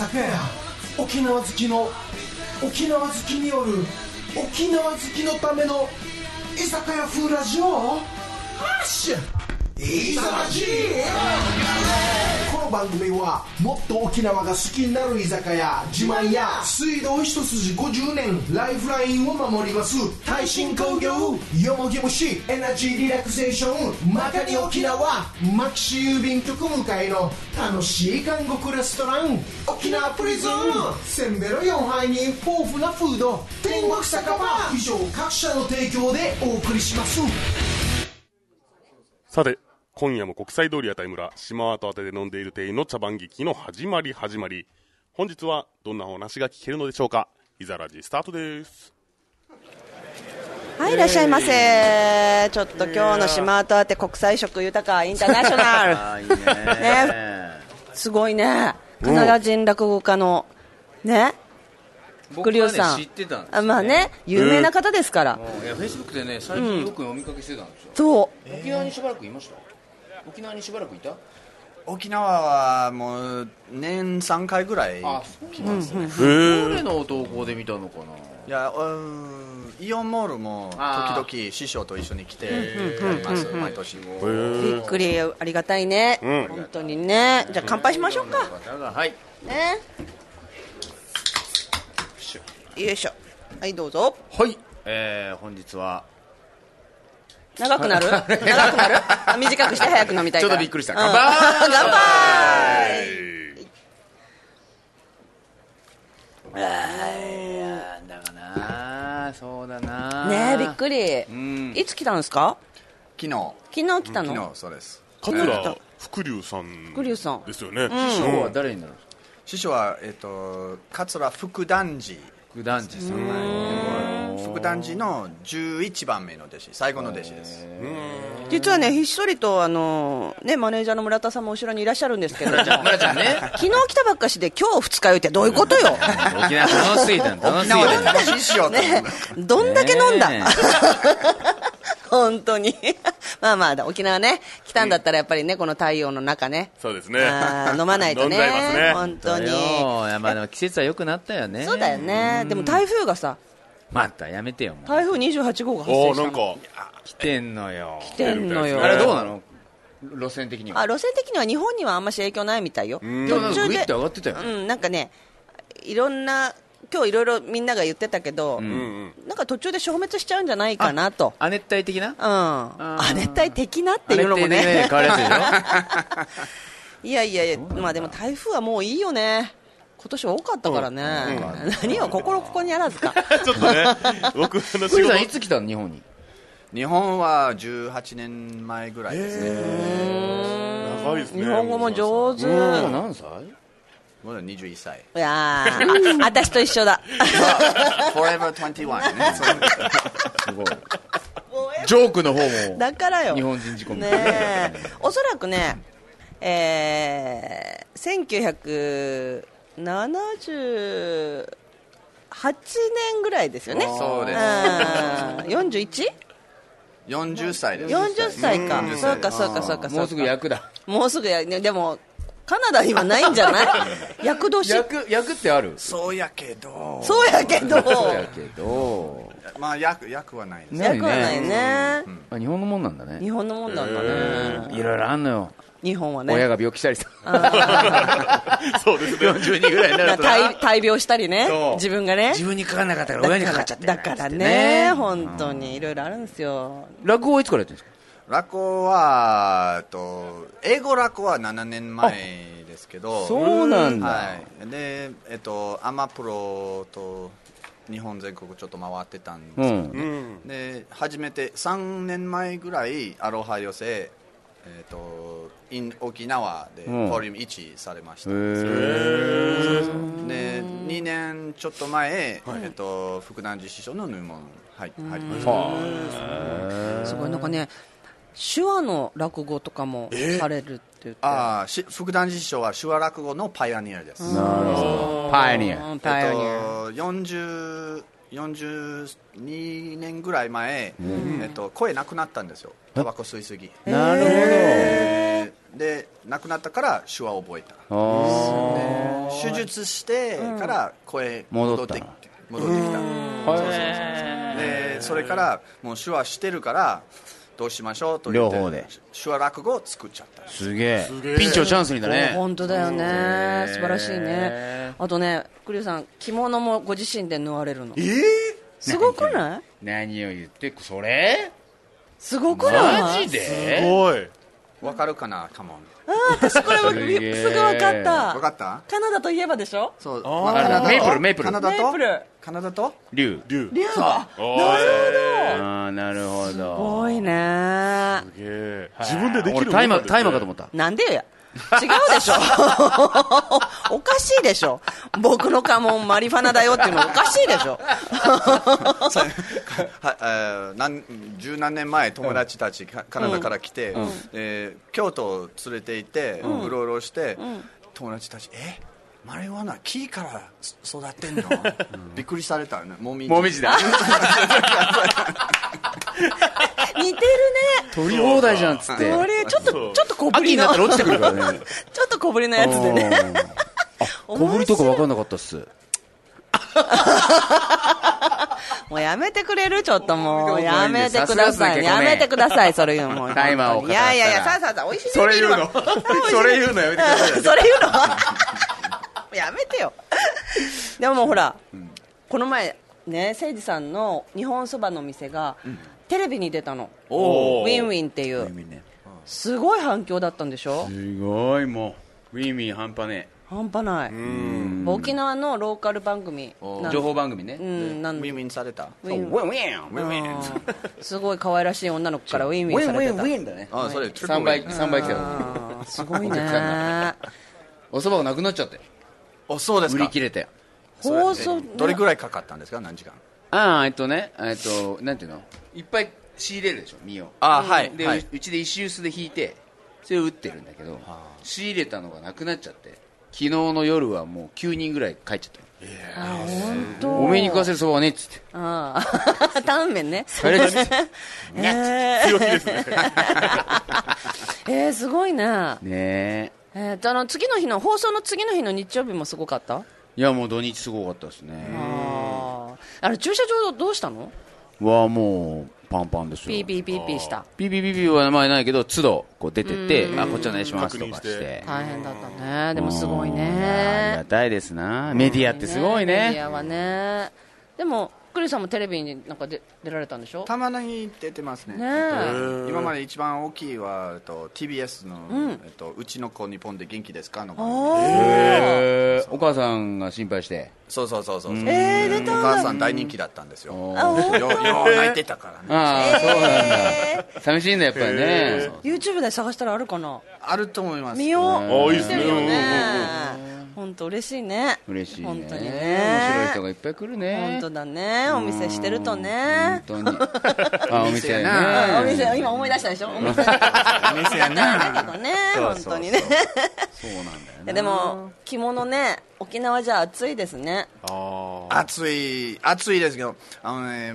酒屋沖縄好きの沖縄好きによる沖縄好きのための居酒屋風ラジオ。ハッシュいざまじこの番組はもっと沖縄が好きになる居酒屋自慢や水道一筋50年ライフラインを守ります耐震工業よもぎ虫エナジーリラクゼーションまかに沖縄マキシ郵便局向かいの楽しい韓国レストラン沖縄プリズン。せんべろ4杯に豊富なフード天国酒場。以上各社の提供でお送りします。さて、今夜も国際通り屋台村、島跡宛てで飲んでいる店員の茶番劇の始まり始まり。本日はどんなお話が聞けるのでしょうかいざラジスタートです。はい、いらっしゃいませ。ちょっと今日の島跡あて国際色豊かインターナショナル。あいいねねすごいね。カナダ人落語家の、ね。僕はねさん。知ってたんですよあまあね、有名な方ですから。いやフェイスブックでね最近よくお見かけしてたんですよ、そう。沖縄にしばらくいました？沖縄にしばらくいた？沖縄はもう年3回ぐらいあ来ますね、誰の投稿で見たのかな？いやうんイオンモールも時々師匠と一緒に来てやります毎年びっくり、ありがたいね。ん。本当にね。じゃあ乾杯しましょうか。はい。ね。よいしょ。はい、どうぞ。はい。えー、本日は長くなる？長くなる？あ 短くして早く飲みたい。ちょっとびっくりした。うん。乾杯！乾杯！なんだかなそうだなねえ、びっくり。うん。いつ来たんですか？昨日。昨日来た昨の日そうです。桂福龍さん。福龍さんですよね。師匠は誰になるんですか？師匠は、えっと桂福団寺福団寺さん福団寺の11番目の弟子最後の弟子です実はね、ひっそりと、あの、ね、マネージャーの村田さんも後ろにいらっしゃるんですけど、昨村ちゃんね日来たばっかしで今日二日酔いってどういうことよ。沖縄楽しすぎたの楽しすぎ沖縄でたの楽しいしようと思ってね、どんだけ飲んだ？ね 本当に。まあまあ、沖縄ね、来たんだったらやっぱりね、この太陽の中ね。そうですね。飲まないとね。飲んじゃいますね。本当に。よいやまあでも季節は良くなったよねそうだよね。でも台風がさ、またやめてよもう台風28号が発生したの。なんか、来てんのよ来てんのよ。あれどうなの？路線的にはあ路線的には日本にはあんまし影響ないみたいよ。でもなんかグイッと上がってたよねうん、なんかね、いろんな、今日いろいろみんなが言ってたけど、うんうん。なんか途中で消滅しちゃうんじゃないかなと。亜熱帯的な？うん。亜熱帯的なって亜いうのも熱帯でね。変わるやつでしょ？いやいやいや、まあでも台風はもういいよね。今年多かったからね。何よ、心ここにあらずか。ちょっとね、僕の仕事いつ来たの日本に？日本は18年前ぐらいですね長いですね。日本語も上手。今何歳？まだ21歳いや 私と一緒だ。Forever 21ねすごいジョークの方もだからよ。日本人仕込みねえ。おそらくね、えー、1978年ぐらいですよね。そうですうん。41? 40歳です40歳か。40そうか、そうか、そうか。もうすぐ役だもうすぐや、ねでも、カナダにはないんじゃない？役年？役役ってある？そうやけどそうやけど。そうやけどまあ役役はないですね役はないね。あ日本のもんなんだね日本のもんなんだね。いろいろあんのよ日本はね。親が病気したりさそうですね。42ぐらいになるとな。大大病したりね。自分がね。自分にかかんなかったから親にかかっちゃって。だからね、本当に。いろいろあるんですよ。落語はいつからやってるんですか？落語はえっと英語落語は7年前ですけど。そうなんだ。はい、で、えっと、アマプロと日本全国ちょっと回ってたんですよ、うんうん。で初めて3年前ぐらいアロハ寄せ、えっと in 沖縄でうん。ボリューム1されました、へで2年ちょっと前、えっと、福南寺師匠の入門入入りました。すごい。なんかね、手話の落語とかもされるって言って。ああし福南寺師匠は手話落語のパイオニアです、なるほど。パイオニア。うんパイオニア。えっと、40 42年ぐらい前、えっと、声なくなったんですよ。タバコ吸いすぎ。なるほでで亡くなったから手話を覚えた。手術してから声戻った戻ってきて戻ってきた。そうそうそうでそれからもう手話してるからどうしましょうと言って両方で。手話落語を作っちゃった。すげえ。ピンチをチャンスにだね。本当だよね。うん素晴らしいね。あとねクリュウさん着物もご自身で縫われるの？ええすごくない？何を言ってそれ？すごくない？マジで？ごい。わかるかな？カモンあ私これすぐ分かった。わかった？カナダといえばでしょ？そう。メープルメープル。カナダと？メープル。カナダと？竜竜リュウ。あ。なるああなるほど。すごいね。すげえ。自分でできる俺タイマータイマーかと思った。なんでよ。や違うでしょ。おかしいでしょ。僕の家紋マリファナだよっていうのおかしいでしょ。はえーなん十何年前友達たちカカナダから来て、えー京都を連れて行って、うろうろして、友達たちえ？マリワナ木から育ってんの、びっくりされたよね。もみじ。もみじだ。似てるね。取り放題じゃんっつって。これちょっとちょっと小ぶ秋りのになったら落ちてくるからねちょっと小ぶりのやつでね。あ小ぶりとか分かんなかったっす。もうやめてくれる？ちょっともう。やめてください。やめてくださいそれ言うの。もう。タイマーをい。やいやいやさあさあさあ美味しいそれ言うの。それ言うのやめてください。それ言うの？やめてよ。でももうほら、この前ね誠司さんの日本そばの店が、テレビに出たの。ウィンウィンっていう。すごい反響だったんでしょ？すごいもう。ウィンウィン半端ね半端ない。沖縄のローカル番組情報番組ね。うんなん。ウィンウィンされた。ウィンウィン。ウィンウィンウィンうん。すごい可愛らしい女の子からウィンウィンされてた。ンだね。あそれ3倍3倍来た。すごいね。お蕎麦がなくなっちゃっておそうです売かり切れて。放送えどれぐらいかかったんですか？何時間？ああえっとねえっとなんていうの？いっぱい仕入れるでしょ身を。あはいで、はい。うちで石臼で引いてそれを打ってるんだけど仕入れたのがなくなっちゃって昨日の夜はもう9人ぐらい帰っちゃったあ本当。おめえに食わせるそばはねっつって。ああ タンメンね帰れっつってえ強気ですね。ー、えー、すごいねねええー、とあの次の日の放送の次の日の日曜日もすごかった？いやもう土日すごかったですね。あああれ駐車場どうしたの？はもうパンパンですよ。ピーピーピーピーした。ピーピーピーピーは名前ないけど都度こう出てってあこっちお願いしますとかして。して。大変だったね。でもすごいうんありねがたいですな。メディアってすごいね。メディアはね。でもクリさんもテレビになんか出出られたんでしょ？たまに出てますね。ねえ。今まで一番大きいは、えっと、TBS の、ん。えっと「うちの子日本で元気ですか?」のあ番組。ー。へー。お母さんが心配して。そうそうそうそう、えー出たお母さん大人気だったんですよ。よよう泣いてたからね。ああそうなんだ。寂しいんだやっぱりね。YouTube で探したらあるかな？あると思います。見よう。あいいですね。見てみようね本当嬉しいね。嬉しいね。本当に面白いね人がいっぱい来るね。本当だね。お店してるとね。本当に。あお店やあおね店今思い出したでしょ？お店お店やなだけどねそう本当にね。そうなんだよいやでも着物ね沖縄じゃ暑いですね。暑い暑いですけどあのね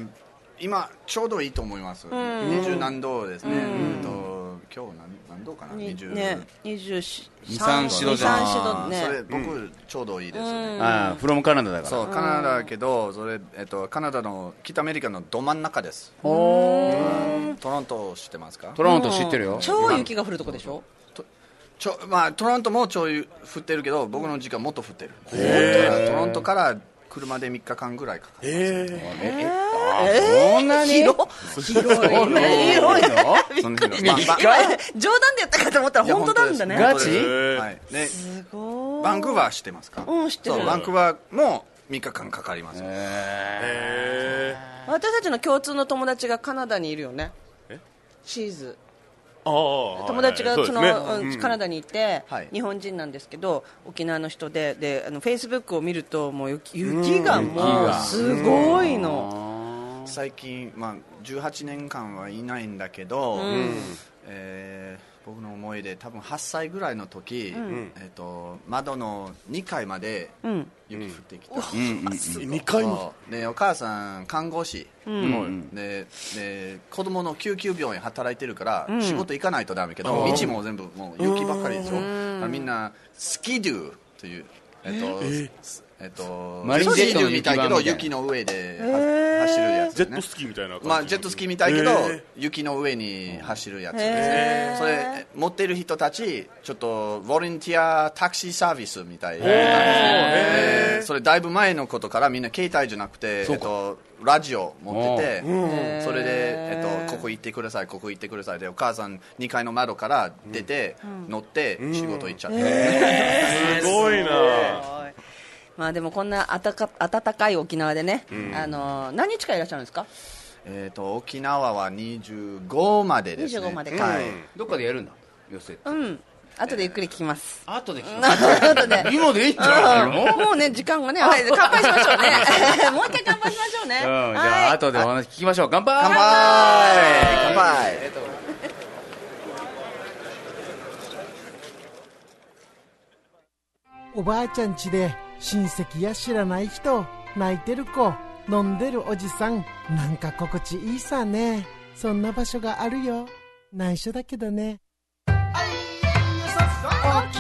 今ちょうどいいと思います。二十何度ですね。えっと今日何何度かな？に20ね24 23度じゃん。23度ね。それ僕ちょうどいいですね。ああフロムカナダだから。そうカナダだけどそれ、えっと、カナダの北アメリカのど真ん中です。トロント知ってますか？トロント知ってるよ。超雪が降るとこでしょ？ちょ、まあ、トロントもちょい降ってるけど僕の時間もっと降ってる。だからトロントから車で3日間ぐらいかかるえそんなに広広い。そんなにね広いねその日の？三日今冗談で言ったかと思ったら本当なんだね。ガチ？ーはい、ですごい。バンクーバー知ってますか？うん知ってる。そうバンクーバーも3日間かかります。え私たちの共通の友達がカナダにいるよね。チーズ。ああ友達がその、はい。はいうんカナダにいて、はい。日本人なんですけど沖縄の人でであのフェイスブックを見るともう雪雪がもうすごいの、最近、まあ、18年間はいないんだけど、えー僕の思思い出多分8歳ぐらいの時、えっと窓の2階までうん。雪降ってきた、2回もそう。でお母さん看護師、でで子供の救急病院働いてるから、仕事行かないとダメけど、道も全部もう雪ばっかりでしょ、みんなスキドゥというえっと、えっとマリンジェットみたいけど雪雪の上では走るやつ、ね、ジェットスキーみたいな感じまあ、ジェットスキーみたいけど、雪の上に走るやつですね、それ持ってる人たちちょっとボランティアタクシーサービスみたいなんですねでそれだいぶ前のことからみんな携帯じゃなくて、えっと、ラジオ持っててそれで、えっと、ここ行ってくださいここ行ってください。でお母さん2階の窓から出て、乗って仕事行っちゃって、すごいなまあでもこんなあたか暖かい沖縄でね、あの何日間いらっしゃるんですか？えっと沖縄は25までですね。25までか。はいどっかでやるんだ？寄せうん。後でゆっくり聞きます。後で聞後で。今でいいんじゃないの？もうね時間がね、はい、乾杯しましょうね。もう一回乾杯しましょうね、うん、じゃあはい後でお話聞きましょう。乾杯！乾杯！乾杯！おばあちゃん家で親戚や知らない人泣いてる子飲んでるおじさんなんか心地いいさね。そんな場所があるよ。内緒だけどね。沖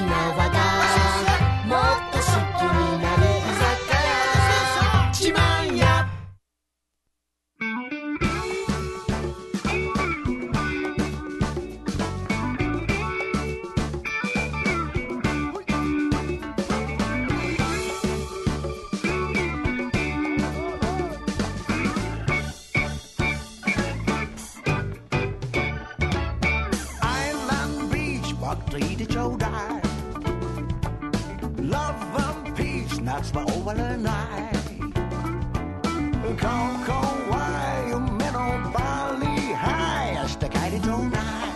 縄がといてちょうだい Love and peace 夏は終わらないここは夢のバリハイ明日帰りとない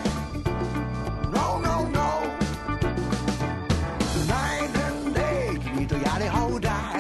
No no no. Night and day 君とやり放題 I'm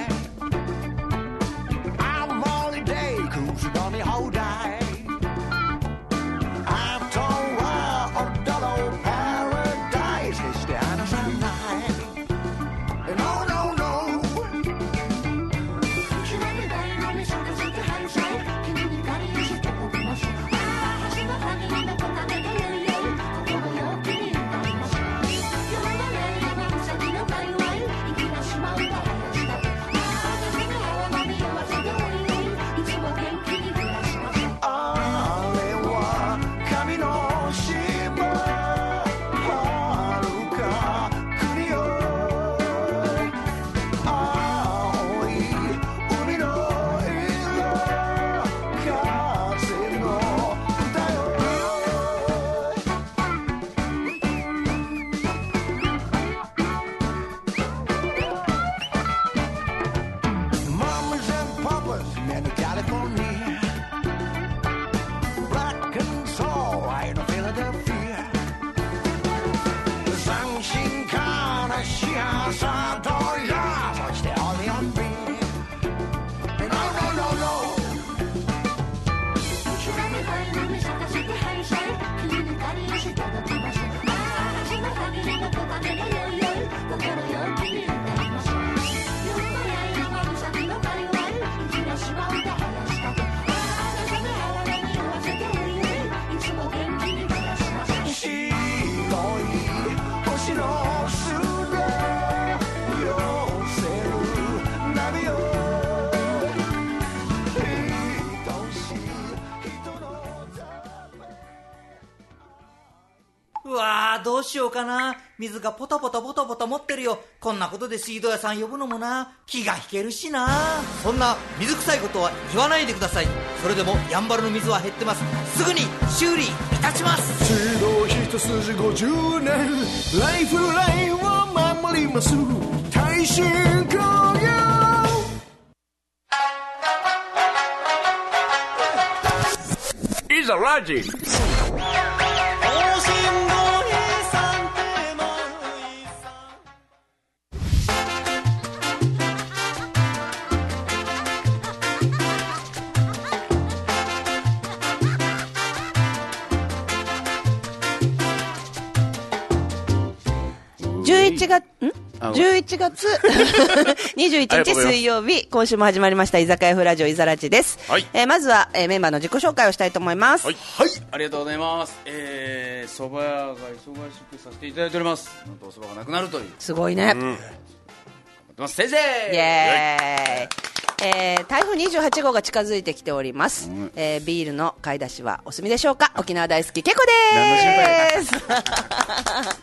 しようかな。水がポタポタポタポタ持ってるよ。こんなことで水道屋さん呼ぶのもな。気が引けるしな。そんな水臭いことは言わないでください。それでもやんばるの水は減ってます。すぐに修理いたします。指導一筋50年。ライフラインを守ります。耐震工業。いざラジ11月、ん？あ ?11 月 21日水曜日、今週も始まりました居酒屋フラジオイザラジです。はいえーまずは、えーメンバーの自己紹介をしたいと思います。はいはい、ありがとうございます。えー、蕎麦屋が忙しくさせていただいております。なんとお蕎麦がなくなるという。すごいね。思ってます。先生イエーイえー台風28号が近づいてきております、えービールの買い出しはお済みでしょうか？沖縄大好きけこでーす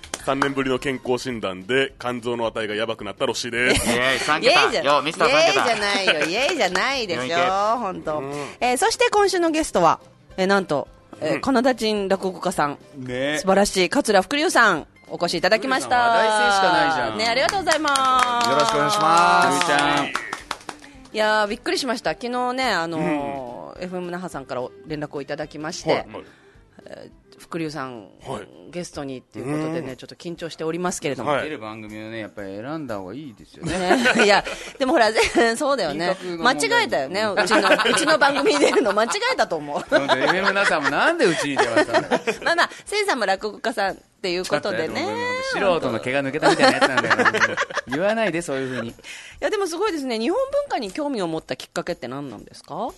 3年ぶりの健康診断で肝臓の値がやばくなったロッシーです。イエーイ、3イエーイじゃ桁。よ、ミスターイエーイ3桁。じゃないよ。イエーイじゃないでし抜いてょ本当、えーそして今週のゲストは、えーなんと、えーカナダ人落語家さん。ね。素晴らしい桂福龍さんお越しいただきました。話題性しかないじゃん。ねありがとうございます。よろしくお願いします。ちゃん。いやーびっくりしました。昨日ねあのー FM 那覇さんから連絡をいただきまして、はい福龍さん、はいゲストにっていうことでね、ちょっと緊張しておりますけれども、はい出る番組をね、やっぱり選んだ方がいいですよね。ね いや、でもほら、ぜ そうだよね間違えたよね。うちの、うちの番組に出るの間違えたと思う。FM なさんもなんでうちに出ましたんだよ。まあまあ、せいさんも落語家さんっていうことでね。素人の毛が抜けたみたいなやつなんだよ。言わないで、そういうふうに。いや、でもすごいですね。日本文化に興味を持ったきっかけって何なんですか？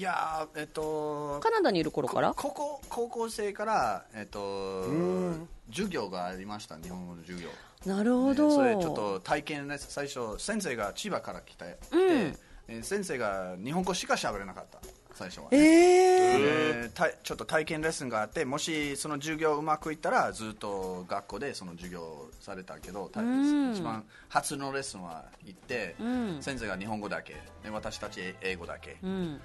いやーえっとカナダにいる頃から？高校高校生から、えっと、授業がありました日本語の授業。なるほど。それちょっと体験ね最初先生が千葉から来て、うん。えー先生が日本語しか喋れなかった最初は、ええでたちょっと体験レッスンがあってもしその授業うまくいったらずっと学校でその授業をされたけど、たん。一番初のレッスンは行って、ん。先生が日本語だけ。で私たち英語だけ、うん。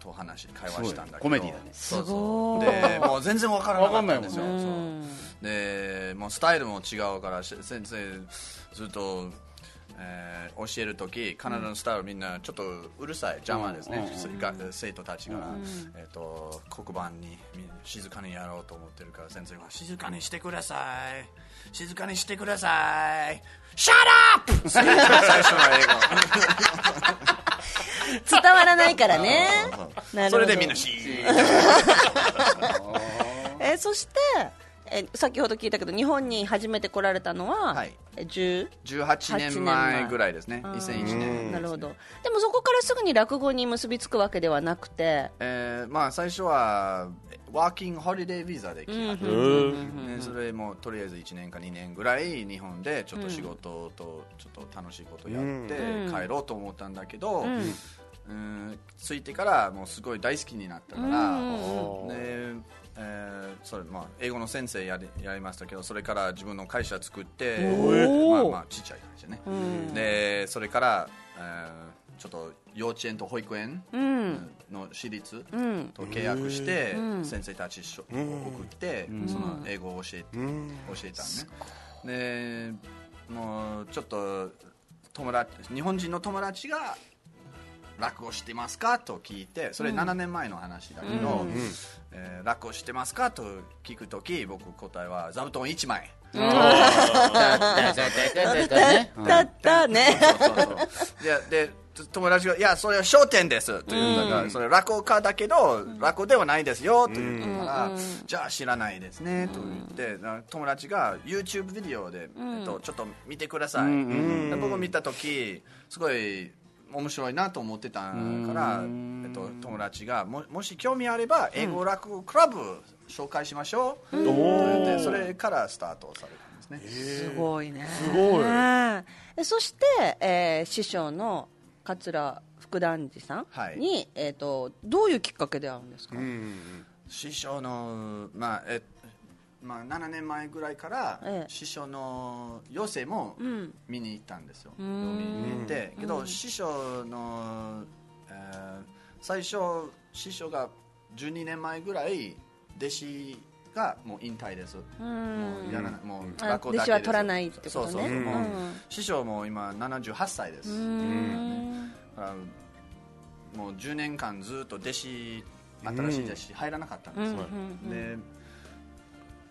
と話会話したんだけど。コメディだね。そうすごい。そうでもう全然わからなかったんですよ。わそう。うん。でもうスタイルも違うからし先生ずっと、えー教える時カナダのスタイルみんなちょっとうるさい邪魔ですね、が生徒たちが、えー、と黒板にみ静かにやろうと思ってるから先生が静かにしてください。静かにしてください。Shut up! 最初の英語伝わらないからね。なるほど。それでみんな えー。そして、えー先ほど聞いたけど、日本に初めて来られたのは、はい。え10 18年前ぐらいですね。2001年なるほど。でもそこからすぐに落語に結びつくわけではなくて、えーまあ最初はワーキングホリデービザで来た、ねそれもとりあえず1年か2年ぐらい日本でちょっと仕事とちょっと楽しいことやって帰ろうと思ったんだけど、うん着いてからもうすごい大好きになったから、でえーそれまあ、英語の先生やりやりましたけどそれから自分の会社作って、まあまあ、ちっちゃい会社ね、でそれから、えーちょっと幼稚園と保育園の私立と契約して、先生たち送って、その英語を教え教えたのね。でもうちょっと友達日本人の友達が落語してますか？と聞いてそれ7年前の話だけど、えー落語してますか？と聞くとき僕答えは座布団1枚。だったね。そうそうそう。でで友達が「いやそれは商店です」と言うんだから、それ落語家だけど落語ではないですよと言うから、じゃあ知らないですねと言って、な友達が YouTube ビデオで、えっと、ちょっと見てください、で僕見た時すごい面白いなと思ってたから、えっと、友達がももし興味あれば英語落語クラブ紹介しましょう、と言ってそれからスタートされたんですね、すごいね。すごい。え。そして、えー師匠の桂福団治さんはい。に、えっ、と、どういうきっかけで会うんですか、師匠の、まあえまあ、7年前ぐらいから、ええ。師匠の寄席も見に行ったんですよ、見に行って。けど、師匠の、えー最初師匠が12年前ぐらい弟子がもう引退です、もうやらないもうあ学校だけです。弟子は取らないってことね。そうそう。そう、もううん師匠も今78歳です、だからもう10年間ずっと弟子新しい弟子入らなかったんですよ、で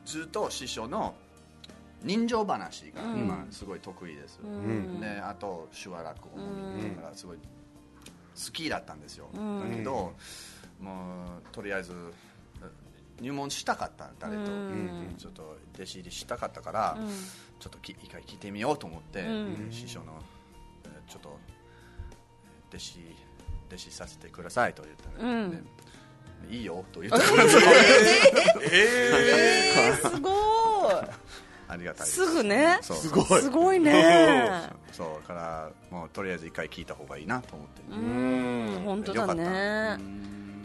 ずっと師匠の人情話が今すごい得意です、であと手話落語もだからすごい好きだったんですよ、だけどもうとりあえず入門したかった誰と、ちょっと弟子入りしたかったから、ちょっとき一回聞いてみようと思って、師匠のえーちょっと弟子弟子させてくださいと言ったら、ねいいよと言ったから、えー、すごい。ありがたいです。すぐね。そう。すごい。すごいね。そう。だからもうとりあえず一回聞いた方がいいなと思って、うん。本当だよかね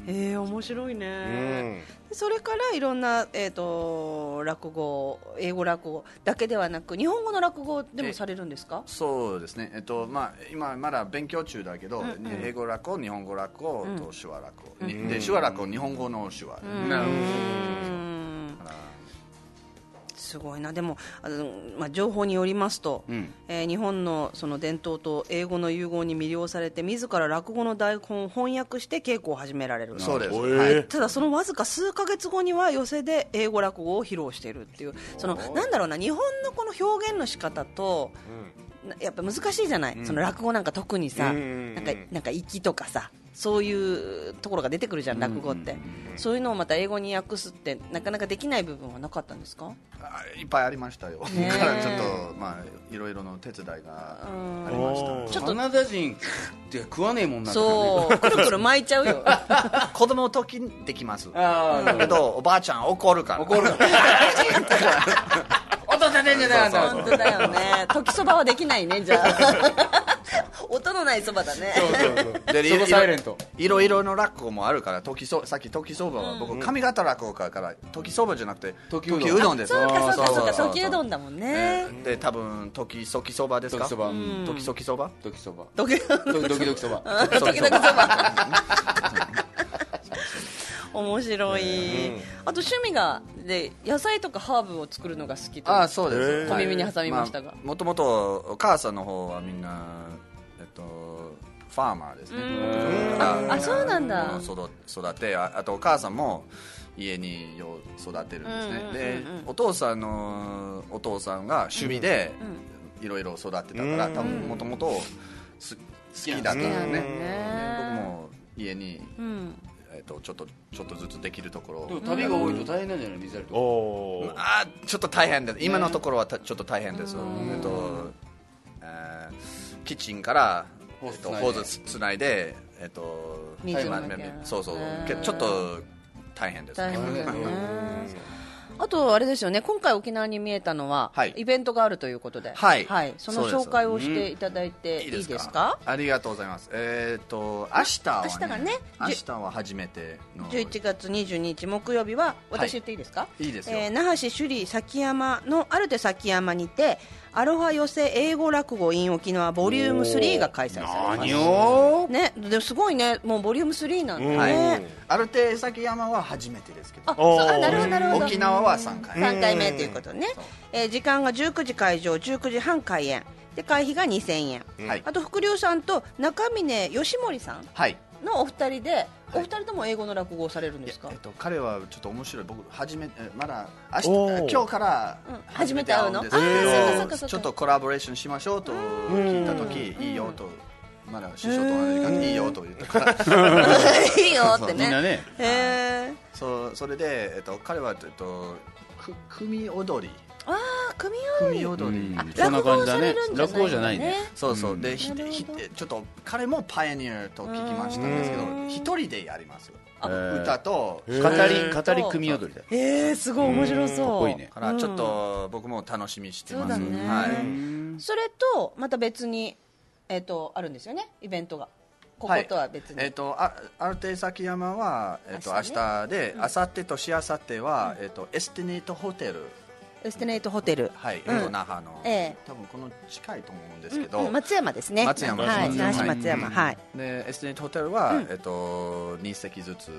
えー、面白いね。うん。それからいろんな、えー、と落語英語落語だけではなく日本語の落語でもされるんですか？そうですね、えっとまあ、今まだ勉強中だけど、英語落語、日本語落語、と手話落語、にで手話落語、日本語の手話、なるほうん。だからすごいな。でもあの、まあ、情報によりますと、ん。えー日本のその伝統と英語の融合に魅了されて自ら落語の台本を翻訳して稽古を始められる。そうです、はい。ただそのわずか数ヶ月後には寄席で英語落語を披露しているっていう。そのなんだろうな日本のこの表現の仕方と、なやっぱ難しいじゃない、その落語なんか特にさ、うんなんかなんか息とかさそういうところが出てくるじゃん、落語って、そういうのをまた英語に訳すってなかなかできない部分はなかったんですか？あいっぱいありましたよ、からちょっと、まあ、いろいろの手伝いがありました。ちょっとカナダ人って食わねえもんなそう。くるくる巻いちゃうよ。子供の時にできます。ああだけどおばあちゃん怒るから。怒る。音立てんじゃないあんた。本当だよね。時そばはできないねじゃあ 音のないそばだね。で そこサイレント。いろいろの落語もあるから時そさっき時そばは僕上方落語家から時そばじゃなくて時時うどんです。そうかそうかそうか時うどんだもんね。で多分時そきそばですか？時そば。時そきそば？時そば。時ドキドキドキそば。時々そば。面白い、あと趣味がで野菜とかハーブを作るのが好きとあそうです。小耳に挟みましたが。もともとお母さんの方はみんなとファーマーですね。ああそうなんだ。育育てああとお母さんも家によう育てるんですね、うんうんうんうん。でお父さんのお父さんが趣味でいろいろ育てたから、多分もともと好きだったんだね。で僕も家に、うん。えっとちょっとちょっとずつできるところ。でも旅が多いと大変なんじゃない？水やりとかあーちょっと大変です。今のところはたちょっと大変です、えっとえーキッチンからホースえっとつないでえっとそうそう。ちょっと大変です。ね。うんあとあれですよね。今回沖縄に見えたのは、はい。イベントがあるということで、はい。そのそうです。紹介をしていただいていいですか？ありがとうございます。えっ、と明日は、ね、明日がね明日は初めての。11月22日木曜日は私言っていいですか、いいですよ。えー那覇市首里崎山のアルテ崎山にてアロハ寄せ英語落語 in 沖縄ボリューム3が開催されます。何を？ね、でもすごいね。もうボリューム3なんだね、はいアルテ崎山は初めてですけど。あそうあなるほどなるほど。沖縄は3回。3回目ということね、えー時間が19時会場19時半開演。で会費が2000円、はい。あと福竜さんと中峰義盛さん。はいのお二人で、お二人とも英語の落語をされるんですか？えっと、彼はちょっと面白い。僕初めえまだ明日今日からうん初めて会うんあーそう。かそうですけかそうか。どちょっとコラボレーションしましょうと聞いた時いいよとまだ師匠と同じ感じ。でいいよと言った。か らいいよってね。みんなね。へえそうそれで、えっと、彼は、えっと、く組踊りああ組組踊り踊り、あそんな感じだね。落語じゃないのね。そうそう、でひひちょっと彼もパイオニアと聞きましたんですけど一人でやります歌と。語り語り組踊りだえー、すごい面白そう。かっこいいね。からちょっと僕も楽しみにしてます、はい。それとまた別にえっ、とあるんですよね？イベントが。こことは別に、えっ、とあアルテ崎山はえっ、と明明日で、明後日としあさっては、えっ、とエスティネートホテルエステネイトホテル。はい、うん。えっと那覇の、ええ。多分この近いと思うんですけど、うん。松山ですね。松山。はい。那覇市松山。はい、でエスティネートホテルは、えっ、と2席ずつん。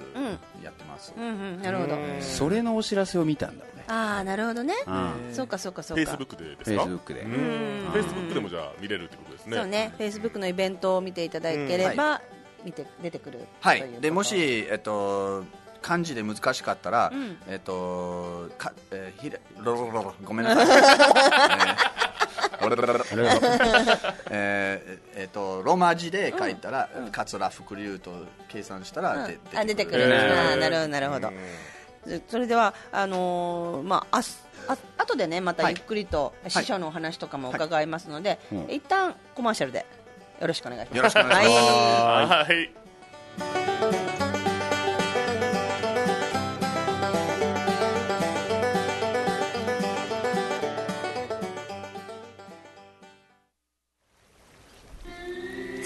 やってます、うんうん。なるほど。それのお知らせを見たんだね。ああなるほどね、うん。そうかそうかそフェイうか。スブックでですフェイか？スブックでフェイスブックでもじゃあ見れるってことですね。そうね。フェイスブックのイベントを見ていただければ、見て出てくるはいということ。でもし、えっと、漢字で難しかったら、ん。えっとか、えーひらろろろろごめんなさい、えーえーとローマ字で書いたら、桂福龍と計算したら、であ出てくる、る。あーなるほどなるほど、でそれではあのーまああすあ後でねまたゆっくりと師匠のお話とかも伺いますので、一旦コマーシャルでよろしくお願いします。よろしくお願いします。ははい。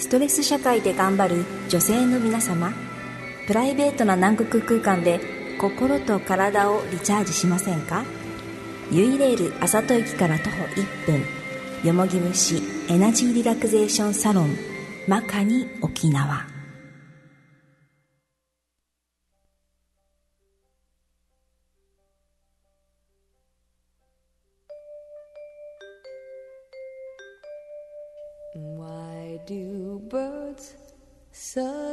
ストレス社会で頑張る女性の皆様プライベートな南国空間で心と体をリチャージしませんか？ユイレールあさと駅から徒歩1分よもぎ虫エナジーリラクゼーションサロンマカニ沖縄。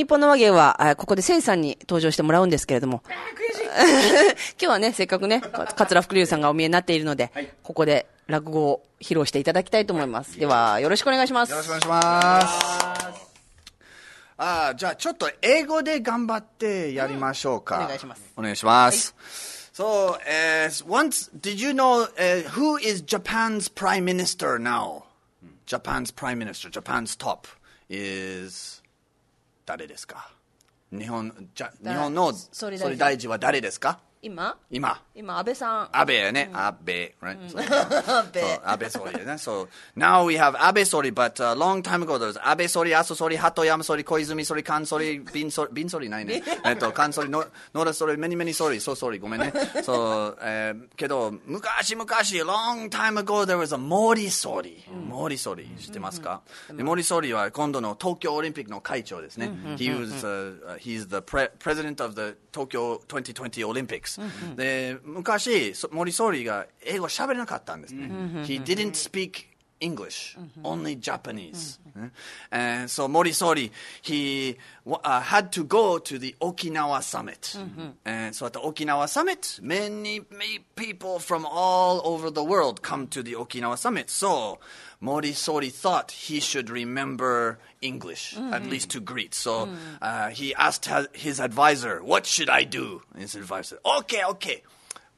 日本の和芸は、あここでせいさんに登場してもらうんですけれども。今日はね、せっかくね、か桂福龍さんがお見えになっているので、ここで落語を披露していただきたいと思います。では、よろしくお願いします。よろしくお願いします。あーじゃあちょっと英語で頑張ってやりましょうか。お願いします。お願いします。So, uh, once, did you know uh, who is Japan's prime minister now? Japan's prime minister, Japan's top is 誰ですか？日本じゃ日本の総理大臣は誰ですか？今？今。今、安倍さん。安倍やね、安倍。right? そう。安倍。そう安倍総理やね。So now we have 安倍総理 but a long time ago there was 安倍総理、麻生総理、鳩山総理、小泉総理、菅総理、敏総理、敏総理ないね。えっと、菅総理、の野田総理、many many 総理、そう総理、ごめんね。そう、えーけど、昔々、long time ago there was a 森総理。森総理、知ってますか？で森総理は今度の東京オリンピックの会長ですね。He was, uh, he's the pre- president of the Tokyo 2020 Olympics. で、昔、そ森総理が英語喋れなかったんですね。He didn't speak English, only Japanese. And so Morisori, he uh, had to go to the Okinawa summit. And so at the Okinawa summit, many, many people from all over the world come to the Okinawa summit. So Morisori thought he should remember English, at least to greet. So uh, he asked his advisor, What should I do? And his advisor said, Okay, okay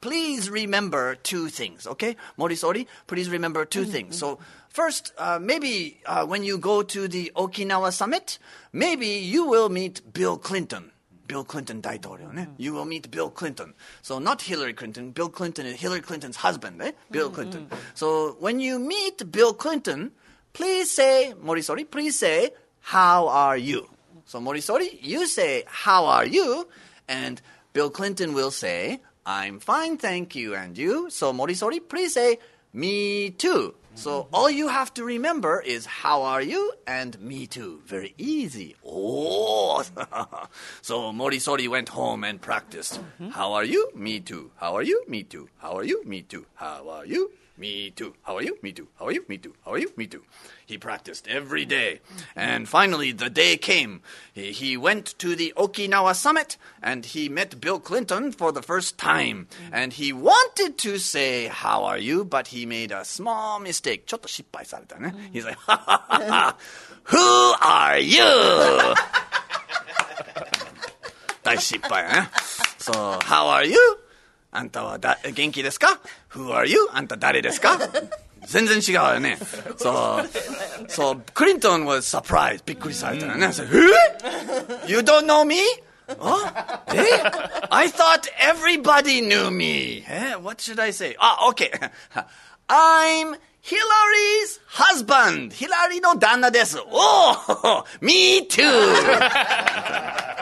please remember two things, okay? Morisori, please remember 2 things. So, first, uh, maybe uh, when you go to the Okinawa summit, maybe you will meet Bill Clinton. Bill Clinton 大統領ね。You will meet Bill Clinton. So not Hillary Clinton. Bill Clinton is Hillary Clinton's husband, eh? Bill Clinton. So when you meet Bill Clinton, please say, Morisori, please say, how are you? So Morisori, you say, how are you? And Bill Clinton will say, I'm fine, thank you. And you? So Morisori, please say, me too. So mm-hmm. all you have to remember is how are you and me too. Very easy. Oh. so Morisori went home and practiced. Mm-hmm. How are you? Me too. How are you? Me too. How are you? Me too. How are you? Me too. How are you? Me too. How are you? Me too. How are you? Me too. He practiced every day. And finally, the day came. He, he went to the Okinawa summit and he met Bill Clinton for the first time. And he wanted to say, How are you? But he made a small mistake. ちょっと失敗されたね. He's like, Who are you? 大失敗ね。So, how are you? あんたはだ元気ですか ?Who are you? あんた誰ですか全然違うよね。そう。そう、クリントン was surprised. びっくりされたよね。So,え ?You don't know me? あえ I thought everybody knew me. え What should I say? あ、OK. I'm Hillary's husband. ヒラリーの旦那です。おお !Me too!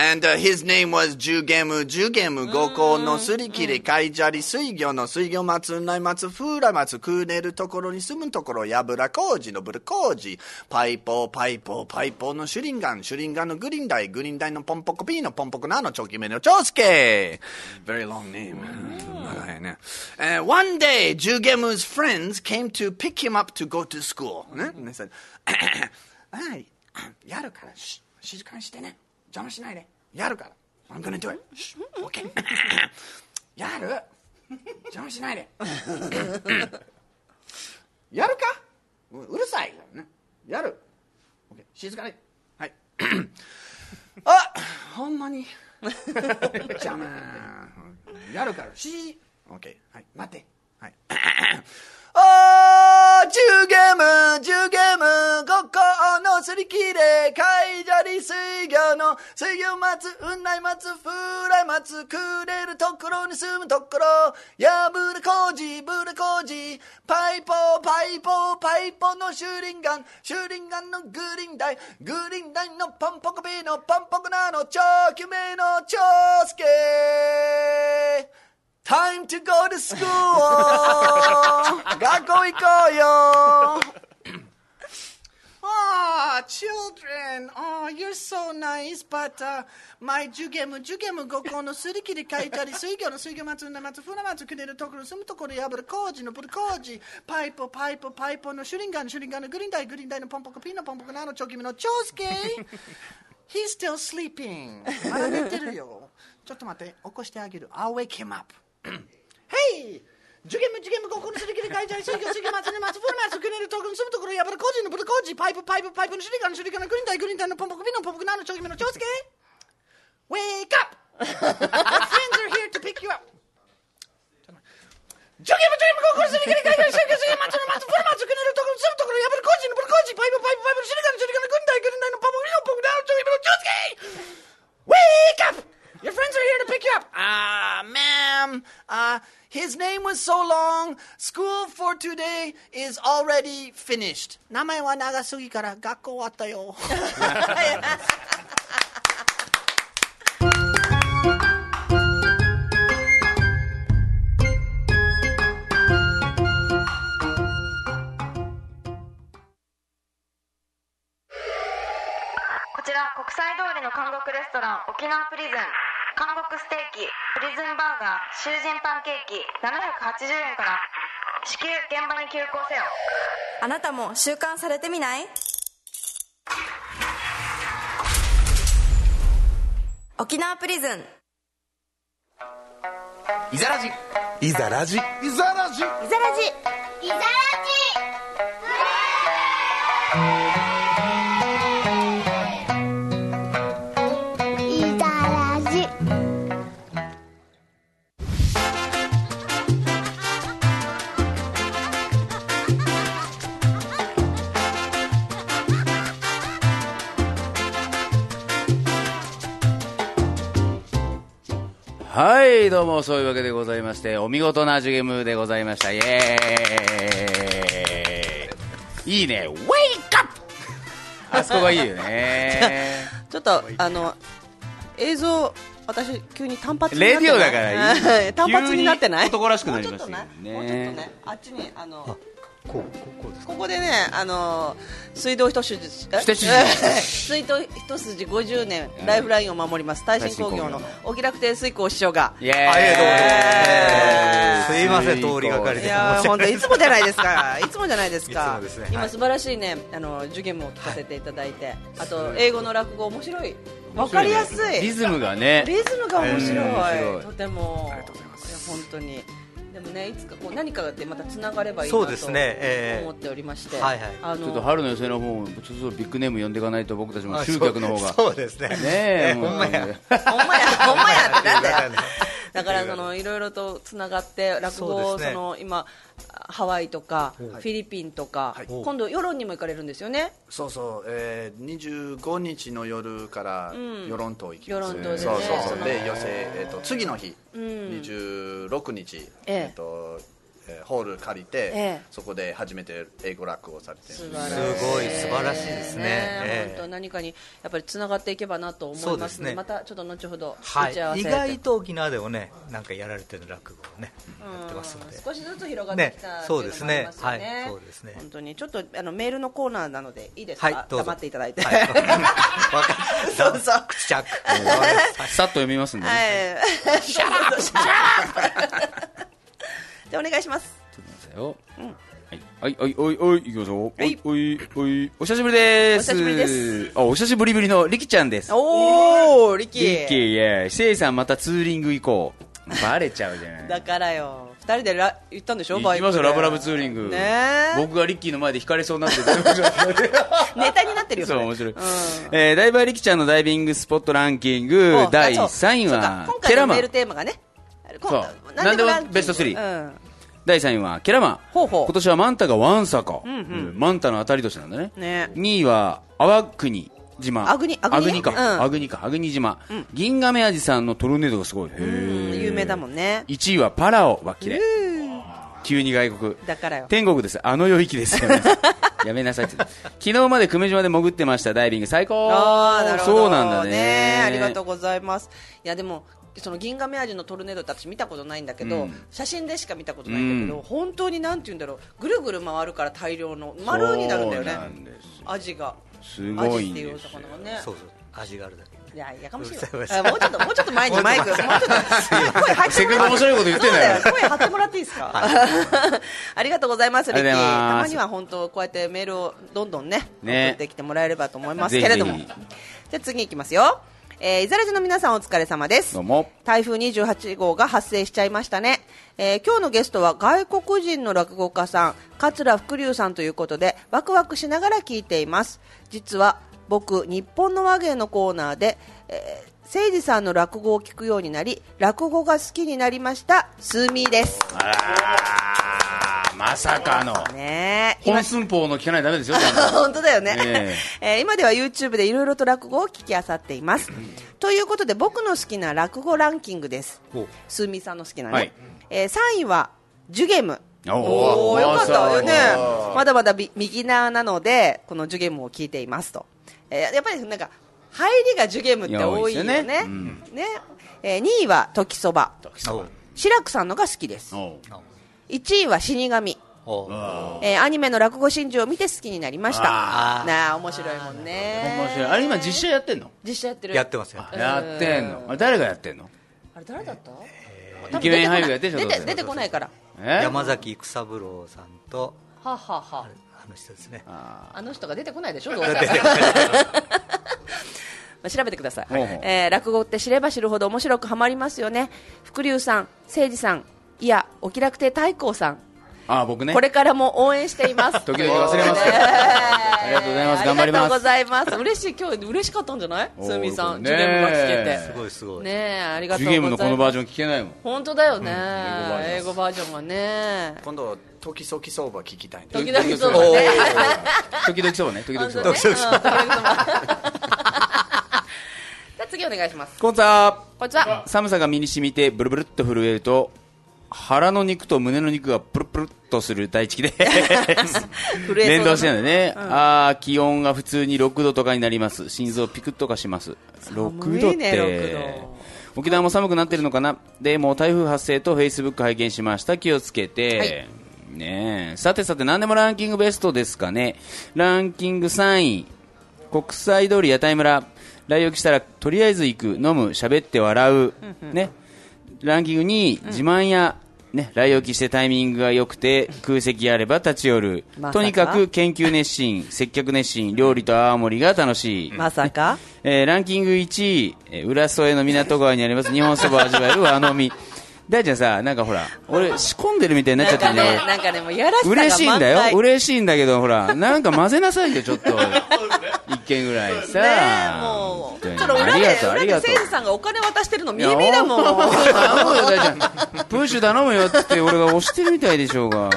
And uh, his name was Jugemu Jugemu Goko no Surikiri Kaijari Suigyo no Suigyo Matsu Nai Matsu Fura Matsu Kuneru Tokoro ni Sumu Tokoro Yabura Koji no Buru Koji Paipo Paipo Paipo no Shuringan Shuringan no Gurindai Gurindai no Pompoco P no Pompoco Na no Chokime no Chosuke Very long name uh, One day Jugemu's friends came to pick him up to go to school And they said はいやるからし静かにしてね邪魔しないで。やるから。I'm gonna do it OK やる邪魔しないでやるかううるさいからねやる OK 静かにはいあほん。まに邪魔やるからし OK はい待ってはい。あー、ジュゲム、ジュゲム、ここのすり切れ、海砂利水魚の、水魚松、雲内松、風来松、くれるところに住むところ、やぶる工事、ぶる工事、パイポー、パイポー、パイポーのシューリンガン、シューリンガンのグリーンダイ、グリーンダイのポンポコピーのポンポコナのチョキメのチョスケ Time to go to school! 学校行こうよ Ah, children, oh, you're so nice, but uh, my ジュゲム、ジュゲム五校のすり切り書いたり、水魚の水魚松、な松、船松、くれるところ、住むところ、やぶる工事のぶる工事、パイポ、パイポ、パイポのシュリンガン、シュリンガンのグリーンダイ、グリーンダイのポンポコ、ピーのポンポコ、ナのチョキミのチョウスケ He's still sleeping. まだ寝てるよ。ちょっと待って、起こしてあげる。I'll wake him up. Hey, 受験無受験無高校のすり切り会社水魚水魚祭り松フォルマスクネルトークン住むところやばる個人のブルコージパイプパイプパイプのシリカのシリカのグリーンタイグリーンタイのポンポクビのポンポクナの長姫の長介 Wake up! Your friends are here to pick you up 受験無受験無高校のすり切り会社水魚水魚松の松フォルマスクネルトークン住むところやばる個人のブルコージパイプパイプパイプのシリカのシリカのグリーンタイグリーンタイのポンポクビのポンポクナの長姫の長介 Wake up! Your friends are here to pick you up. Ah, ma'am. Uh, his name was so long. School for today is already finished. Namae wa Nagasugikara gakko wattayo. 韓国レストラン沖縄プリズン韓国ステーキプリズンバーガー囚人パンケーキ780円から。至急現場に急行せよ。あなたも習慣されてみない？沖縄プリズン。いざらじいざラジ。いざラジ。いざらじいざらいざはい、どうも、そういうわけでございまして、お見事なジュゲムでございました。イエーイいいね、ウェイクアップあそこがいいよね。ちょっと、あの、映像、私、急に単発になレってない？ディオだからいい。単発になってない？男らしくなりましたよもうちょっとね。ね、あっちに、あの、こうこうこここでね、あの水道一筋、水道一筋50年、ライフラインを守ります、耐震工業のお気楽亭水耕師匠が。ありがとうございます。すいません通りがかりで。いやー本当 いつもじゃないですか、いつもじゃないですか。すね。はい。今素晴らしいね、あの受験も聞かせていただいて、あと英語の落語面白い、わかりやすい。リズムがね。リズムが面白い、とても。ありがとうございます。いや本当に。でもね、いつかこう何かでまたつながればいいなとそうですねええ思っておりまして、はいはい。あのちょっと春の寄せの方もちょっとビッグネーム呼んでいかないと僕たちもあ集客の方が。そうそうですね。ねええ ほんまや。ほんまや、ほんまやってなんだよ。ね。だからそのいろいろとつながって落語をその今ハワイとかフィリピンとか今度世論にも行かれるんですよね？そうそう、えー、25日の夜からうん。与論島行きます、与論島でね。そうそうそう。で寄せ、えー、と次の日、うん。26日、ええ。えーとえーホール借りて、ええ。そこで初めて英語落語をされてすごい素晴らしいですね。ええ本当何かにやっぱりつながっていけばなと思いますね。またちょっと後ほどはい。打ち合わせ。意外と沖縄でもねなんかやられてる落語をねうん。やってますんで。少しずつ広がってきたねそうですね。はいそうですね。本当にちょっとあのメールのコーナーなのでいいですか、はいどうぞ。黙っていただいて、はい そうそう。口チャックさっと読みますんでね、はい。シャープシャープじゃあお願いします。よはい、はい、はい、おい、おい、いきましょう。おい、おい、おい、お久しぶりです。お久しぶりです。あ、お久しぶりぶりのリキちゃんです。おー、リキ。リキ、いや、せいさんまたツーリング行こう。バレちゃうじゃない。だからよ。二人でラ行ったんでしょ？バイ行きましょう、ラブラブツーリング。ねえ僕がリッキーの前で轢かれそうになってて。ネタになってるよ。そう、面白い。えー、ダイバーリキちゃんのダイビングスポットランキングお第あ3位は今、回のメール。テーマがね。そう今なんでもベスト3うん。第3位はケラマン。今年はマンタがワンサか。うんうんうんマンタの当たり年なんだね。ね2位は淡国島。あぐにあぐにか。うんあぐにか。あぐに島。銀亀アジさんのトルネードがすごい。へうんー有名だもんね。1位はパラオは綺麗。急に外国。だからよ。天国です。あの世行きですよね。やめなさいって。昨日まで久米島で潜ってました、ダイビング。最高ああ、なるほど。そうなんだね。ありがとうございます。いや、でも、その銀亀味のトルネードって私見たことないんだけど、うん。写真でしか見たことないんだけど、うん。本当になんて言うんだろう、ぐるぐる回るから大量の丸になるんだよね。そうなんです。味が。すごいん味っていうおですよね。そうそう。味があるだけ。いや、やかましいわごめんなさいあもうちょっと、もうちょっと前にマイク、もうちょっと、せっか？く面白いこと言ってん声張ってもらっていいですか、ありがとうございます、リッキー。たまには本当、こうやってメールをどんどんね、ね。送ってきてもらえればと思いますけれども。ぜひぜじゃあ次いきますよ。えー、イザラジの皆さんお疲れ様です。どうも。台風28号が発生しちゃいましたね、えー今日のゲストは外国人の落語家さん桂福龍さんということでワクワクしながら聞いています。実は僕日本の和芸のコーナーで、えー誠司さんの落語を聞くようになり落語が好きになりましたスーミーです。あらーまさかの。ね。本寸法の聞かないとダメですよ。本当だよね、ええ。ー今では YouTube でいろいろと落語を聞きあさっています、ということで僕の好きな落語ランキングです。スーミーさんの好きなね、はい。えー3位はジュゲムおー。おーよかったよね。まだまだビビギナーなのでこのジュゲムを聞いていますと、えーやっぱりなんか入りがジュゲムって多いよね。いや多いですよね。ね。えー2位は時そば。志らくさんのが好きです1位は死神。えーアニメの落語真珠を見て好きになりました。なあ面白いもんね。面白い。あれ今実写やってんの？実写やってる。やってますよ。やってんの？あれ誰がやってんの？あれ誰だった？イケメン俳優やってんでしょどうせ。出て出てこないから。え？山崎育三郎さんとはあはあはあ。あの人ですね。あの人が出てこないでしょどうせ。調べてください、ほうほう。えー落語って知れば知るほど面白くはまりますよね。福龍さん誠司さんいやお気楽亭太閤さん。あ僕ね。これからも応援しています。時々忘れます。けどありがとうございます。頑張りありがとうごますざいます。嬉しい。今日嬉しかったんじゃない？スーミーさん。ねジュゲムが聞けて。すごいすごい。ねえありがとジうございます。ュゲームのこのバージョン聞けないもん。本当だよね、英英語バージョンがね。今度時々相場聞きたい時々そうだね。時々そう ね。時々そう本当ね。うん時々そう じゃあ次お願いします。こんにちは。こんにちは。寒さが身に染みてブルブルっと震えると腹の肉と胸の肉がプルプルっとする大地で。震え連動してるんだね、うん。あー気温が普通に6度とかになります。心臓ピクッとかします。6度って。沖縄も寒くなってるのかな？でもう台風発生とフェイスブック拝見しました。気をつけて、はい。ねえ。さてさて何でもランキングベストですかね。ランキング3位。国際通り屋台村。来沖したらとりあえず行く。飲む。喋って笑う、ねランキング2位、自慢や、ね、来沖してタイミングが良くて空席あれば立ち寄る、まとにかく研究熱心 接客熱心料理と泡盛が楽しい、まさか。えーランキング1位、えー浦添の港川にあります日本そばを味わえる和飲み大ちゃんさなんかほら 俺仕込んでるみたいになっちゃってるね。なんかねもうやらし嬉しいんだよ。嬉しいんだけどほら なんか混ぜなさいよちょっと。一件ぐらいさ。ねえもう。ありがとうあ裏でりがとう。誠司さんがお金渡してるの耳だもん。頼むよ大ちゃんプッシュ頼むよって俺が押してるみたいでしょうが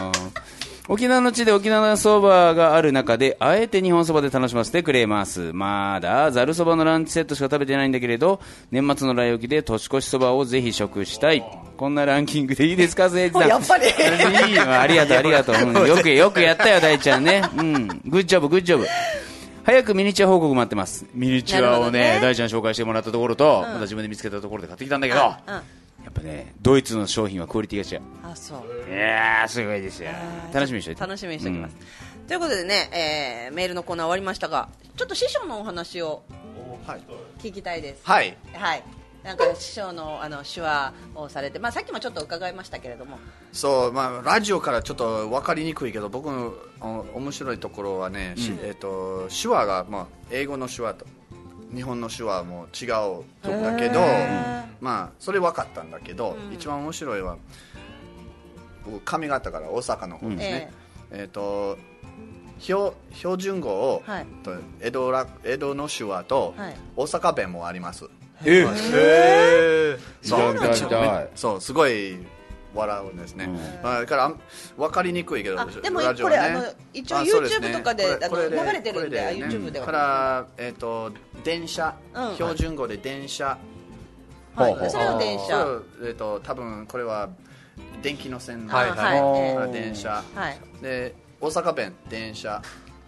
沖縄の地で沖縄そばがある中であえて日本そばで楽しませてくれます。まだざるそばのランチセットしか食べてないんだけれど年末の来沖で年越しそばをぜひ食したいこんなランキングでいいですか誠司さんやっぱり。いいよ。ありがとう。ありがとう、うんよく よくやったよ大ちゃんね。うん。グッジョブグッジョブ早くミニチュア報告待ってます。ミニチュアをねね。大ちゃん紹介してもらったところと、うん。また自分で見つけたところで買ってきたんだけど、うんうんやっぱねドイツの商品はクオリティが違う。あそう。いやーすごいですよ。楽しみにして。おいて楽しみにしておきます、ということでね、えーメールのコーナー終わりましたがちょっと師匠のお話を聞きたいです。はい。はい。なんか師匠のあの手話をされて、まあ、さっきもちょっと伺いましたけれども。そうまあ、ラジオからちょっと分かりにくいけど僕のお面白いところはね、しえー、と手話が、まあ、英語の手話と日本の手話も違うとだけど、まあ、それ分かったんだけど、一番面白いは僕上方から大阪の方ですね、えっ、と標標準語を、はい。と江戸ら江戸の手話とはい。大阪弁もあります。えへそう見たい見たい見たいそうすごい笑うんですね、まあだからあん分かりにくいけどあでもラジオこれあの一応 YouTube とかであの流れてるんで YouTube では。から、えっと電車、うん。標準語で電車、はい。それを電車。えっと多分これは電気の線の、はいはい。あ電車、はい。で大阪弁電車。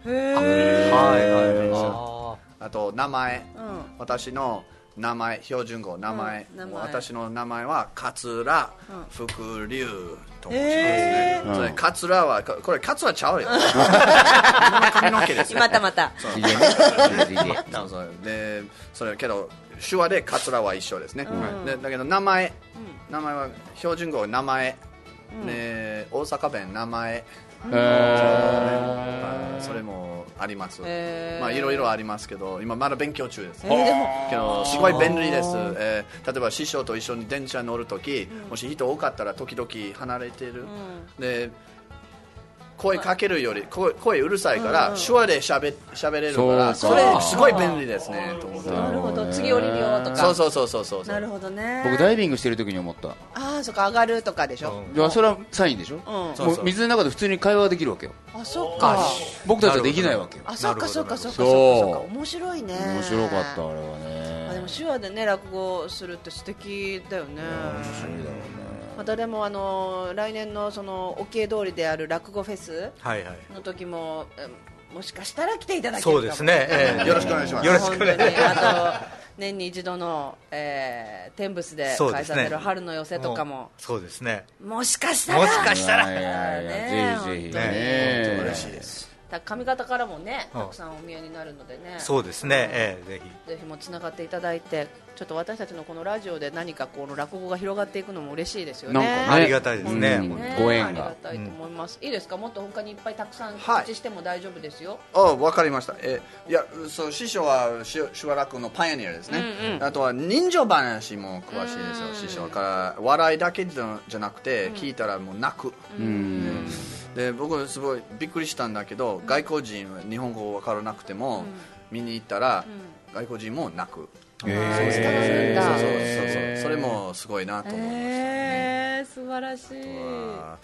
へー。はいはい電あ車あと名前、うん。私の名前標準語名前,、うん名前。私の名前は桂うん。福龍と申しますへー。ね。それ桂はここれ桂ちゃうよ。髪の毛です、ね。またまた。そう。でそれけど手話で桂は一緒ですね。うん。でだけど名前。名前は標準語名前、ね大阪弁名前。へー。それもあります、へー。まあいろいろありますけど今まだ勉強中です、えー。けどすごい便利です、えー例えば師匠と一緒に電車に乗るとき、もし人多かったら時々離れてる、で声かけるより声声うるさいから、手話でしゃべしゃべれるからそれか。すごい便利ですね。と思って。なるほど。次降りるよとか。そうそうそうそうそうなるほどね。僕ダイビングしてる時に思った。ああそっか上がるとかでしょ、いやそれはサインでしょ、うん。もう水の中で普通に会話ができるわけよ。あそっか。僕たちはできないわけよ。あそっかそっかそっかそっかそか。面白いね。面白かったあれはね。あでも手話でね落語するって素敵だよね。面白いだろうねまたでもあの来年のその沖江通りである落語フェスはいはい。の時もしかしたら来ていただけるかもそうですね。ええ。よろしくお願いします。よろしくお願い。します年に一度の、えー、天仏で開催される春の寄せとかも。そうですね。もしかしたら。もしかしたら。ねぜひぜひ。本当にね嬉しいです。だ髪型からもねうん。たくさんお見えになるのでね。そうですね。ええぜひ。ぜひもつながっていただいてちょっと私たちのこのラジオで何かこの落語が広がっていくのも嬉しいですよね。なんかね。ありがたいですね本当に。本ご縁が。ありがたいと思います、いいですか？もっと他にいっぱいたくさんはい告知しても大丈夫ですよ、あわかりました。えいやそう師匠はししばらくのパイオニアですね、うんうん。あとは人情話も詳しいですよ。師匠から笑いだけじゃなくて、聞いたらもう泣く、うん。で僕すごいびっくりしたんだけど外国人は日本語分からなくても、見に行ったら、外国人も泣く、そう伝わるんだ。そうそうそれもすごいなと思う、えー、素晴らしい。あ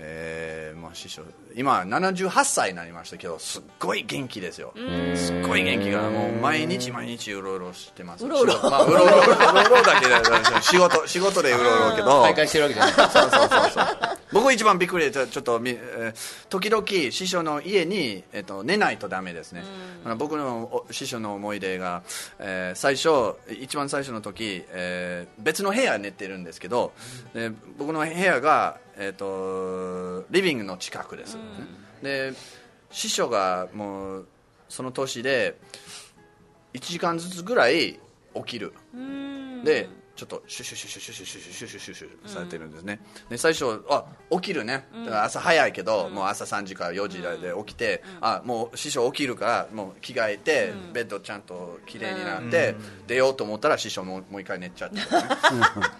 えーまあ、師匠今78歳になりましたけどすっごい元気ですよ。すっごい元気がもう毎日毎日うろうろしてます。うろうろ。まあ、うろうろうろうろだけで仕事仕事でうろうろけど。徘徊してるわけじゃない。そうそうそうそう。僕一番びっくりでちょっとみ、えー時々師匠の家に、えっと寝ないとダメですね、あの僕のお師匠の思い出が、えー最初一番最初の時、えー別の部屋寝てるんですけど、で僕の部屋が、えっとリビングの近くです、で師匠がもうその年で1時間ずつぐらい起きる。でちょっとシュシュシュシュシュシュシュシュシュシュされてるんですね、で最初あ起きるね朝早いけど、もう朝3時から4時で起きて、あもう師匠起きるからもう着替えて、ベッドちゃんと綺麗になって、出ようと思ったら師匠ももう一回寝ちゃって、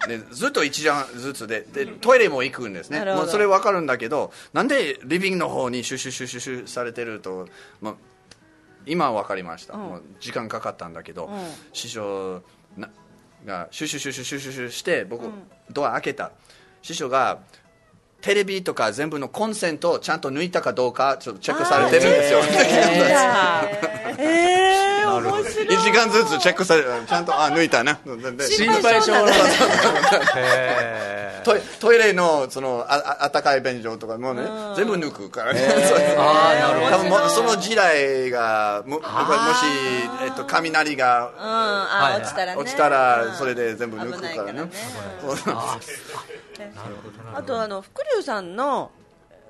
でずっと1時間ずつででトイレも行くんですねなるほどもうそれ分かるんだけどなんでリビングの方にシュシュシュシュシュされてると、まあ、今は分かりました、もう時間かかったんだけど、師匠ながシュシュシュシュシュシュシュして僕、ドア開けた師匠がテレビとか全部のコンセントをちゃんと抜いたかどうかちょっとチェックされてるんですよえー、面白い1時間ずつチェックされちゃんとあ抜いたな心配性なんトイトイレのそのああ暖かい便所とかもね、全部抜くからね、そう。あーなるほど。多分その時代がももし、えっと、雷がうん。あ落ちたらね。落ちたらそれで全部抜くからね。そう。あとあの福龍さんの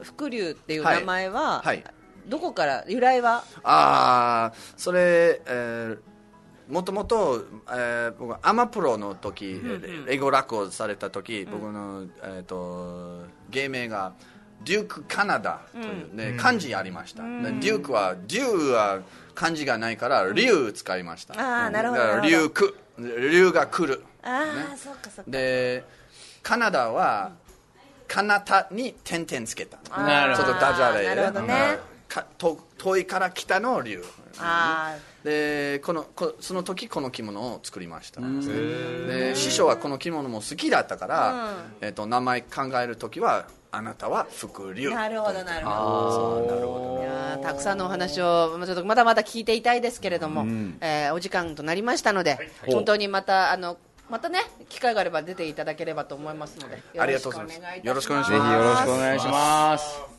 福龍っていう名前は、はい。どこから由来は？ああそれ、えーもともと、えー僕はアマプロの時、英語落語された時、僕の、えー、と芸名がデュークカナダという、ね漢字ありました、でデュークはデューは漢字がないから竜使いました、あーなるほどだからなるほど。竜区竜が来る。ああ、そうかそうか。でカナダはカナタに点々つけた。なるほどちょっとダジャレ。でなるほどね遠いから来たの竜あでこのこその時この着物を作りました。で師匠はこの着物も好きだったから、えっと名前考える時はあなたは福あ竜なるほどなるほど。いやーたくさんのお話をまあちょっとまだまだ聞いていたいですけれども、えーお時間となりましたので、本当にまたあのまたね機会があれば出ていただければと思いますのでありがとうございます。よろしくお願いします。ぜひよろしくお願いします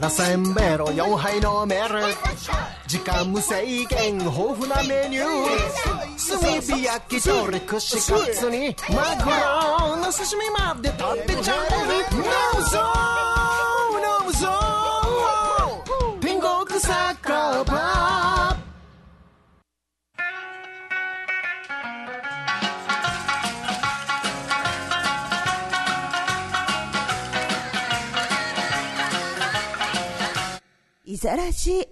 昼からせんべろ4杯飲める時間無制限豊富なメニュー炭火焼き鳥串カツにマグロの刺身まで食べちゃう飲むぞ飲むぞ天国酒場ざらし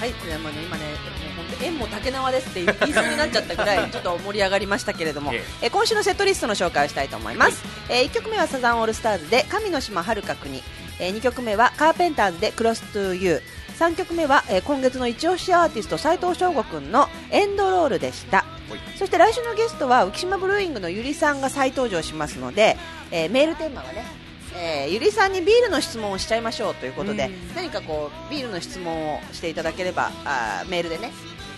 はい、これはね、今ね、もう本当縁も竹縄ですって言いそうになっちゃったぐらい、ちょっと盛り上がりましたけれども、ええ。ー今週のセットリストの紹介をしたいと思います。え1曲目はサザンオールスターズで神の島遥か国、え2曲目はカーペンターズでクロストゥーユー、3曲目は、えー今月の一押しアーティスト斉藤翔吾くんのエンドロールでした。そして来週のゲストは浮島ブルーイングのゆりさんが再登場しますので、えーメールテーマはね、えーゆりさんにビールの質問をしちゃいましょうということで、何かこうビールの質問をしていただければあーメールでね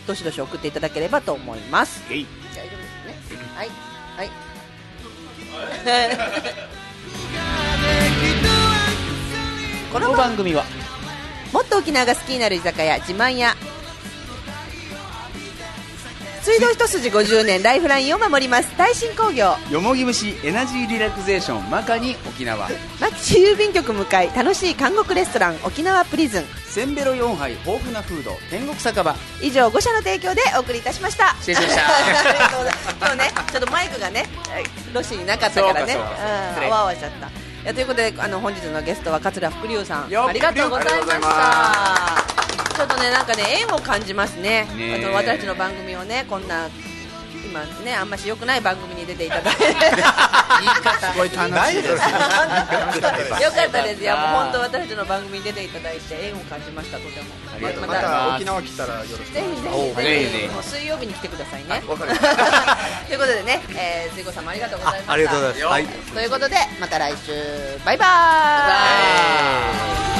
どしどし送っていただければと思います。大丈夫ですね。はい。はい。この番組はもっと沖縄が好きになる居酒屋自慢屋水道一筋50年ライフラインを守ります。耐震工業。よもぎ虫エナジーリラクゼーションマカニ沖縄。町郵便局向かい楽しい韓国レストラン沖縄プリズン。せんべろ4杯豊富なフード天国酒場。以上5社の提供でお送りいたしました。失礼しました。今日ねちょっとマイクがねロシになかったからね。あわあわしちゃった。ということであの本日のゲストは桂福龍さん。ありがとうございましたちょっとねなんかね縁を感じますね。ねえ。あの私たちの番組をねこんな今ねあんまし良くない番組に出ていただいて。すごい楽しい。です。よかったです。いやもう本当私たちの番組に出ていただいて縁を感じましたとても。ありがとう。またまた沖縄来たらよろしくぜひぜひおぜひぜひ。もう水曜日に来てくださいね。わかりました。ということでね、えー、水郷さんもありがとうございました。ありがとうございます。はい。ということでまた来週。バイバーイ。